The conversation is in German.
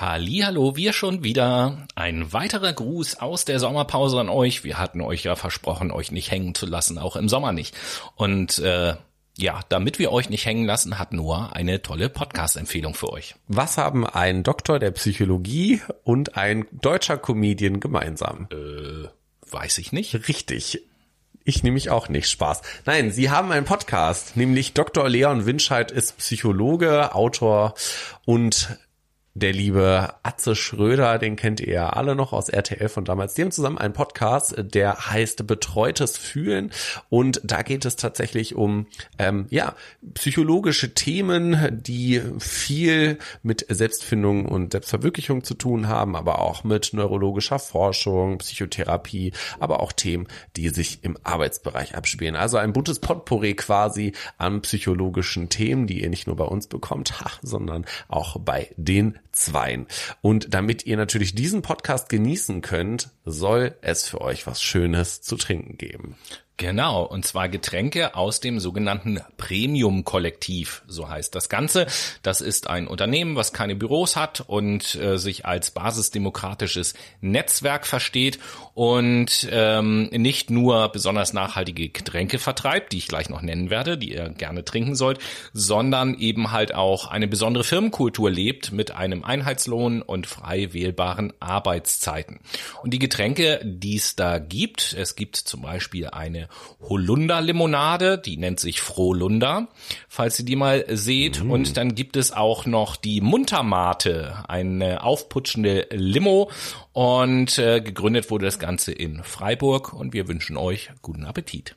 Hallo, wir schon wieder. Ein weiterer Gruß aus der Sommerpause an euch. Wir hatten euch ja versprochen, euch nicht hängen zu lassen, auch im Sommer nicht. Und äh, ja, damit wir euch nicht hängen lassen, hat Noah eine tolle Podcast-Empfehlung für euch. Was haben ein Doktor der Psychologie und ein deutscher Comedian gemeinsam? Äh, weiß ich nicht. Richtig. Ich nehme mich auch nicht Spaß. Nein, sie haben einen Podcast, nämlich Dr. Leon Winscheid ist Psychologe, Autor und der liebe Atze Schröder, den kennt ihr ja alle noch aus RTL von damals. Haben zusammen einen Podcast, der heißt Betreutes Fühlen. Und da geht es tatsächlich um ähm, ja psychologische Themen, die viel mit Selbstfindung und Selbstverwirklichung zu tun haben, aber auch mit neurologischer Forschung, Psychotherapie, aber auch Themen, die sich im Arbeitsbereich abspielen. Also ein buntes Potpourri quasi an psychologischen Themen, die ihr nicht nur bei uns bekommt, sondern auch bei den Zweien. Und damit ihr natürlich diesen Podcast genießen könnt, soll es für euch was Schönes zu trinken geben. Genau, und zwar Getränke aus dem sogenannten Premium-Kollektiv, so heißt das Ganze. Das ist ein Unternehmen, was keine Büros hat und äh, sich als basisdemokratisches Netzwerk versteht und ähm, nicht nur besonders nachhaltige Getränke vertreibt, die ich gleich noch nennen werde, die ihr gerne trinken sollt, sondern eben halt auch eine besondere Firmenkultur lebt mit einem Einheitslohn und frei wählbaren Arbeitszeiten. Und die Getränke, die es da gibt, es gibt zum Beispiel eine Holunder-Limonade, die nennt sich Frohlunder, falls ihr die mal seht. Mm. Und dann gibt es auch noch die Muntermate, eine aufputschende Limo. Und äh, gegründet wurde das Ganze in Freiburg und wir wünschen euch guten Appetit.